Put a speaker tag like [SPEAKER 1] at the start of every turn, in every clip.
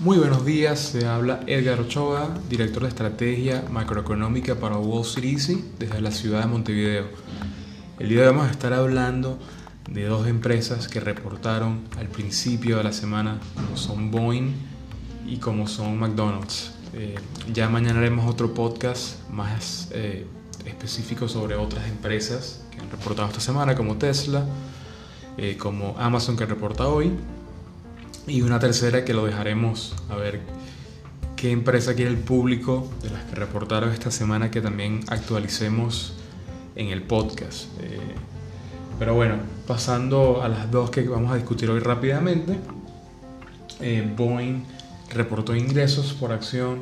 [SPEAKER 1] Muy buenos días, se habla Edgar Ochoa, director de estrategia macroeconómica para Wall Street Easy desde la ciudad de Montevideo. El día de hoy vamos a estar hablando de dos empresas que reportaron al principio de la semana, como son Boeing y como son McDonald's. Eh, ya mañana haremos otro podcast más eh, específico sobre otras empresas que han reportado esta semana, como Tesla, eh, como Amazon que reporta hoy y una tercera que lo dejaremos a ver qué empresa quiere el público de las que reportaron esta semana que también actualicemos en el podcast. Eh, pero bueno, pasando a las dos que vamos a discutir hoy rápidamente. Eh, Boeing reportó ingresos por acción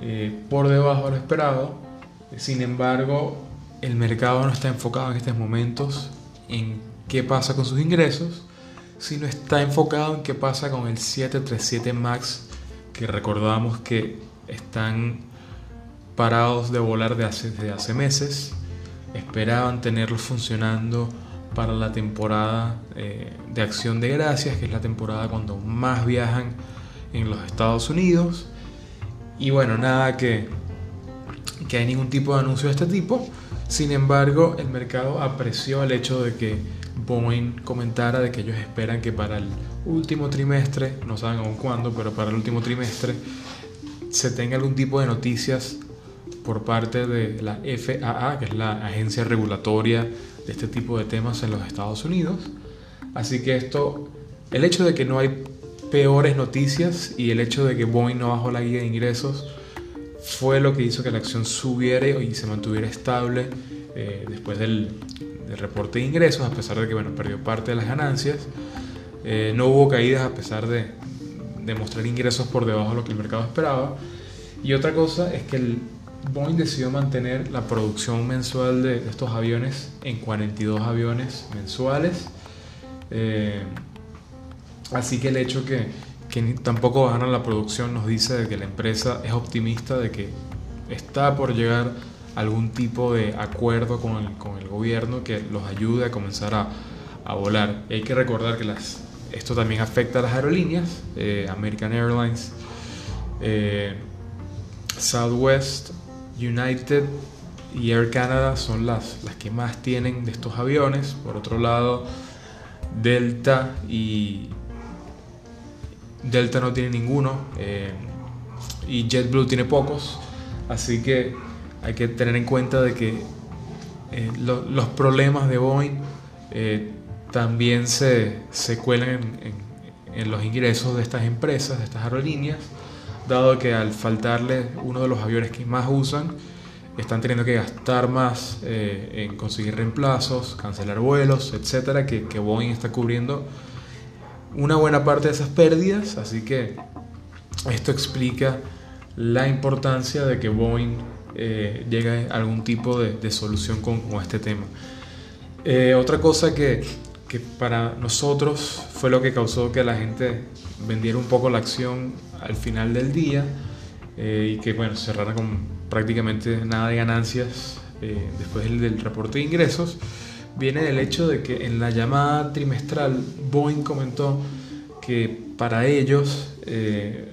[SPEAKER 1] eh, por debajo de lo esperado. Sin embargo, el mercado no está enfocado en estos momentos en qué pasa con sus ingresos, sino está enfocado en qué pasa con el 737 MAX, que recordamos que están parados de volar desde hace meses. Esperaban tenerlos funcionando para la temporada eh, de acción de gracias, que es la temporada cuando más viajan en los Estados Unidos. Y bueno, nada que, que hay ningún tipo de anuncio de este tipo. Sin embargo, el mercado apreció el hecho de que Boeing comentara de que ellos esperan que para el último trimestre, no saben aún cuándo, pero para el último trimestre se tenga algún tipo de noticias por parte de la FAA, que es la agencia regulatoria de este tipo de temas en los Estados Unidos. Así que esto, el hecho de que no hay peores noticias y el hecho de que Boeing no bajó la guía de ingresos fue lo que hizo que la acción subiera y se mantuviera estable eh, después del, reporte de ingresos, a pesar de que bueno, perdió parte de las ganancias. Eh, no hubo caídas a pesar de, de, mostrar ingresos por debajo de lo que el mercado esperaba. Y otra cosa es que el Boeing decidió mantener la producción mensual de, de estos aviones en 42 aviones mensuales. Eh, así que el hecho que, que tampoco bajaron la producción nos dice que la empresa es optimista de que está por llegar algún tipo de acuerdo con el, con el gobierno que los ayude a comenzar a, a volar. hay que recordar que esto también afecta a las aerolíneas, eh, American Airlines, eh, Southwest, United y Air Canada son las, las que más tienen de estos aviones. Por otro lado, Delta y Delta no tiene ninguno eh, y JetBlue tiene pocos. Así que hay que tener en cuenta de que eh, lo, los problemas de Boeing eh, también se, se cuelan en, los ingresos de estas empresas, de estas aerolíneas, dado que al faltarle uno de los aviones que más usan, están teniendo que gastar más en conseguir reemplazos, cancelar vuelos, etcétera, que Boeing está cubriendo una buena parte de esas pérdidas, así que esto explica la importancia de que Boeing eh, llegue a algún tipo de, solución con, este tema. Eh, otra cosa que, que, para nosotros fue lo que causó que la gente vendiera un poco la acción al final del día eh, y que bueno, cerrara con prácticamente nada de ganancias después del reporte de ingresos, viene del hecho de que en la llamada trimestral Boeing comentó que para ellos eh,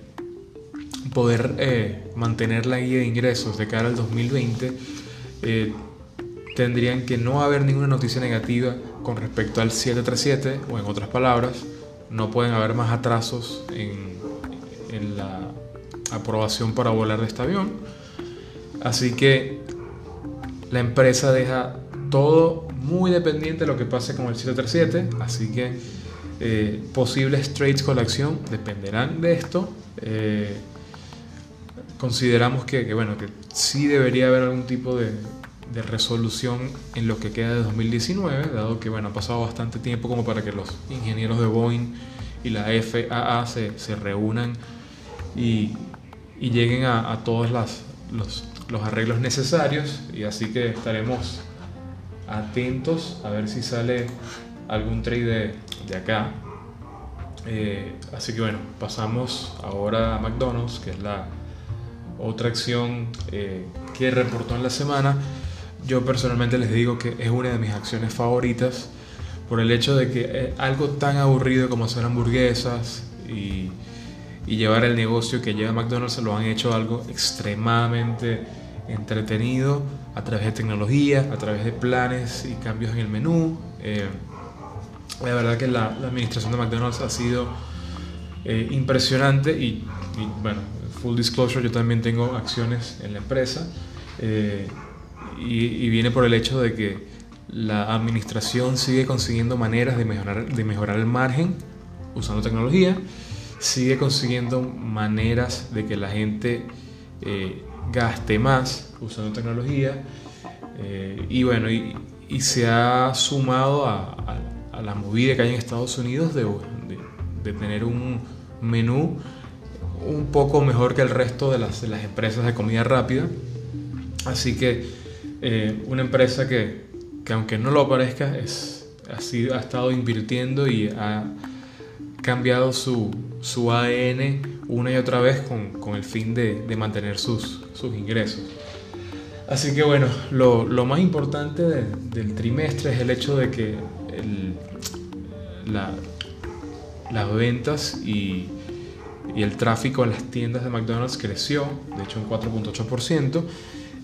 [SPEAKER 1] poder eh, mantener la guía de ingresos de cara al 2020, eh, tendrían que no haber ninguna noticia negativa con respecto al 737, o en otras palabras, no pueden haber más atrasos en, en la aprobación para volar de este avión. Así que la empresa deja todo muy dependiente de lo que pase con el 737, así que eh, posibles trades con la acción dependerán de esto. Eh, consideramos que, bueno, que sí debería haber algún tipo de, resolución en lo que queda de 2019, dado que bueno, ha pasado bastante tiempo como para que los ingenieros de Boeing y la FAA se, reúnan y, lleguen a, todos los arreglos necesarios. Y así que estaremos atentos a ver si sale algún trade de, de acá. Eh, así que bueno, pasamos ahora a McDonald's, que es la otra acción eh, que reportó en la semana. Yo personalmente les digo que es una de mis acciones favoritas por el hecho de que algo tan aburrido como hacer hamburguesas y, llevar el negocio que lleva McDonald's lo han hecho algo extremadamente entretenido a través de tecnología, a través de planes y cambios en el menú. Eh, la verdad que la, administración de McDonald's ha sido eh, impresionante y, bueno, full disclosure, yo también tengo acciones en la empresa eh, y, viene por el hecho de que la administración sigue consiguiendo maneras de mejorar, de mejorar el margen usando tecnología, sigue consiguiendo maneras de que la gente gaste más usando tecnología eh, y bueno, y, se ha sumado a, la movida que hay en Estados Unidos de, tener un menú un poco mejor que el resto de las, las empresas de comida rápida. Así que eh, una empresa que, que, aunque no lo parezca, es, ha, sido, ha estado invirtiendo y ha cambiado su, su ADN una y otra vez con, con el fin de, de mantener sus, sus, ingresos. Así que bueno, lo, lo más importante del trimestre es el hecho de que el, la, las ventas y, y, el tráfico en las tiendas de McDonald's creció, de hecho un 4.8%.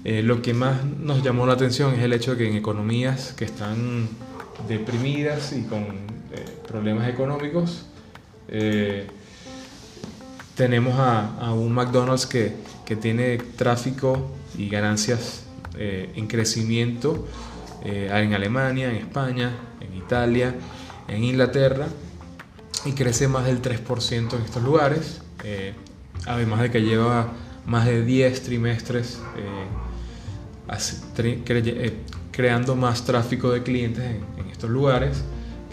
[SPEAKER 1] Eh, lo que más nos llamó la atención es el hecho de que en economías que están deprimidas y con eh, problemas económicos, eh, tenemos a, un McDonald's que, que, tiene tráfico y ganancias eh, en crecimiento eh, en Alemania, en España, en Italia, en Inglaterra y crece más del 3% en estos lugares, además de que lleva más de 10 trimestres creando más tráfico de clientes en, estos lugares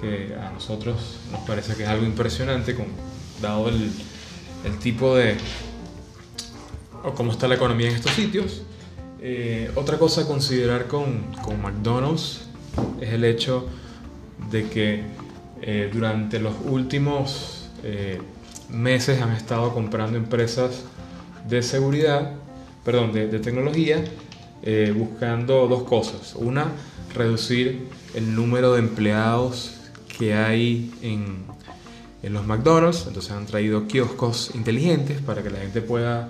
[SPEAKER 1] que a nosotros nos parece que es algo impresionante, dado el, el tipo de... o cómo está la economía en estos sitios. Eh, otra cosa a considerar con, con, McDonald's es el hecho de que eh, durante los últimos eh, meses han estado comprando empresas de seguridad, perdón, de, de tecnología, buscando dos cosas. Una, reducir el número de empleados que hay en, en los McDonald's. Entonces han traído kioscos inteligentes para que la gente pueda,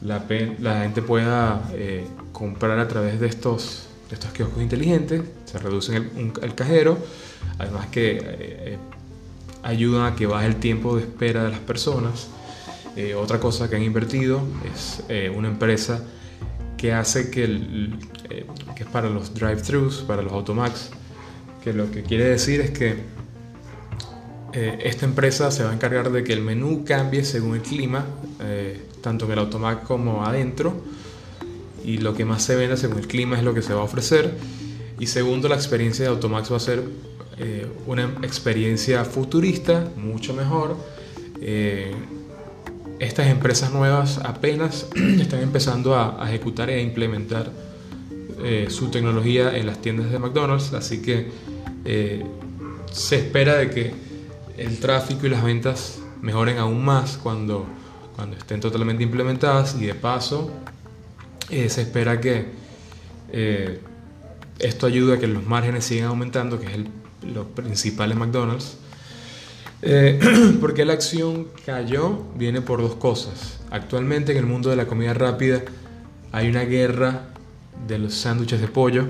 [SPEAKER 1] la, la gente pueda eh, comprar a través de estos, de estos kioscos inteligentes. Se reduce el, el cajero. Además que eh, eh, ayudan a que baje el tiempo de espera de las personas. otra cosa que han invertido es una empresa que hace que, el, que es para los drive-thrus, para los automax, que lo que quiere decir es que eh, esta empresa se va a encargar de que el menú cambie según el clima, eh, tanto en el automac como adentro, y lo que más se venda según el clima es lo que se va a ofrecer. Y segundo, la experiencia de Automax va a ser eh, una experiencia futurista, mucho mejor. estas empresas nuevas apenas están empezando a, a ejecutar e implementar su tecnología en las tiendas de McDonald's, así que se espera de que el tráfico y las ventas mejoren aún más cuando, cuando estén totalmente implementadas y de paso eh, se espera que eh, esto ayude a que los márgenes sigan aumentando, que es lo principal en McDonald's. Eh, porque la acción cayó viene por dos cosas. Actualmente en el mundo de la comida rápida hay una guerra de los sándwiches de pollo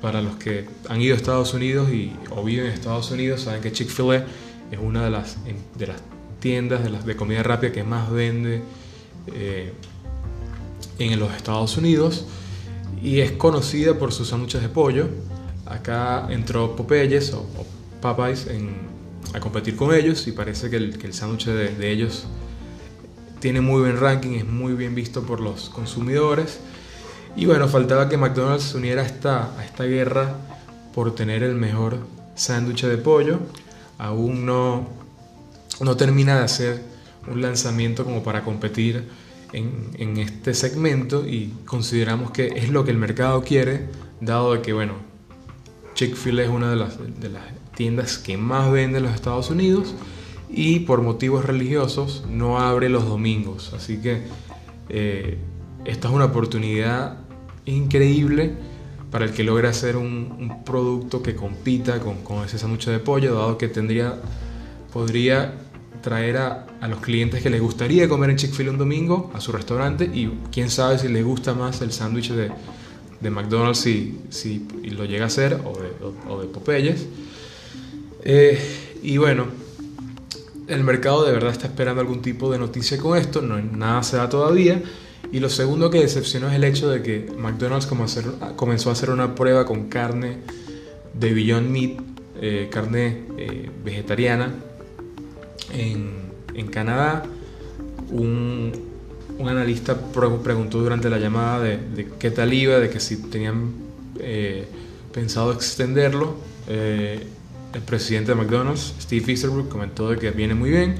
[SPEAKER 1] para los que han ido a Estados Unidos y, o viven en Estados Unidos, saben que Chick-fil-A es una de las, de las tiendas de, las, de comida rápida que más vende eh, en los Estados Unidos y es conocida por sus sándwiches de pollo. Acá entró Popeyes o, Popeyes a competir con ellos y parece que el, que el sándwich de, de ellos tiene muy buen ranking, es muy bien visto por los consumidores y bueno, faltaba que McDonald's se uniera a esta, a esta guerra por tener el mejor sándwich de pollo. Aún no, no termina de hacer un lanzamiento como para competir en, en, este segmento y consideramos que es lo que el mercado quiere, dado de que, bueno, Chick-fil-A es una de las, de las tiendas que más vende en los Estados Unidos y por motivos religiosos no abre los domingos. Así que eh, esta es una oportunidad increíble para el que logre hacer un, producto que compita con, con, ese de pollo, dado que tendría, podría traer a, a los clientes que les gustaría comer en Chick-fil-A un domingo a su restaurante y quién sabe si les gusta más el sándwich de, de, McDonald's si, si lo llega a hacer o de, o, de Popeyes. Eh, y bueno, el mercado de verdad está esperando algún tipo de noticia con esto, no nada se da todavía. Y lo segundo que decepcionó es el hecho de que McDonald's comenzó a hacer una prueba con carne de Beyond Meat, eh, carne eh, vegetariana, en, Canadá. Un, analista preguntó durante la llamada de, qué tal iba, de que si tenían eh, pensado extenderlo. el presidente de McDonald's, Steve Easterbrook, comentó de que viene muy bien.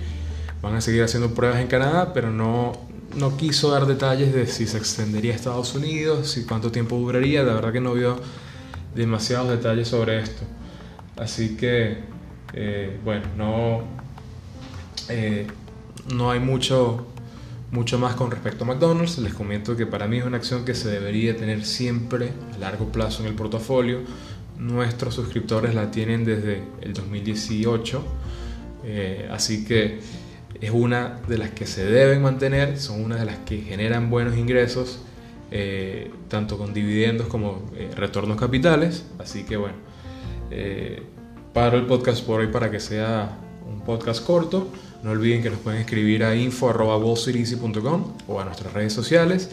[SPEAKER 1] Van a seguir haciendo pruebas en Canadá, pero no, no quiso dar detalles de si se extendería a Estados Unidos, si cuánto tiempo duraría. La verdad que no vio demasiados detalles sobre esto. Así que, eh, bueno, no, eh, no hay mucho, mucho más con respecto a McDonald's. Les comento que para mí es una acción que se debería tener siempre a largo plazo en el portafolio. Nuestros suscriptores la tienen desde el 2018. Eh, así que es una de las que se deben mantener, son una de las que generan buenos ingresos, eh, tanto con dividendos como eh, retornos capitales. Así que bueno, eh, paro el podcast por hoy para que sea un podcast corto. No olviden que nos pueden escribir a info.wallstreeteasy.com o a nuestras redes sociales.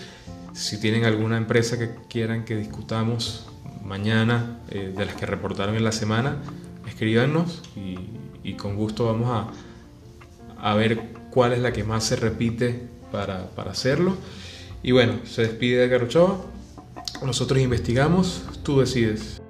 [SPEAKER 1] Si tienen alguna empresa que quieran que discutamos mañana de las que reportaron en la semana, escríbanos y con gusto vamos a a ver cuál es la que más se repite para, hacerlo. Y bueno, se despide de Ochoa. Nosotros investigamos, tú decides.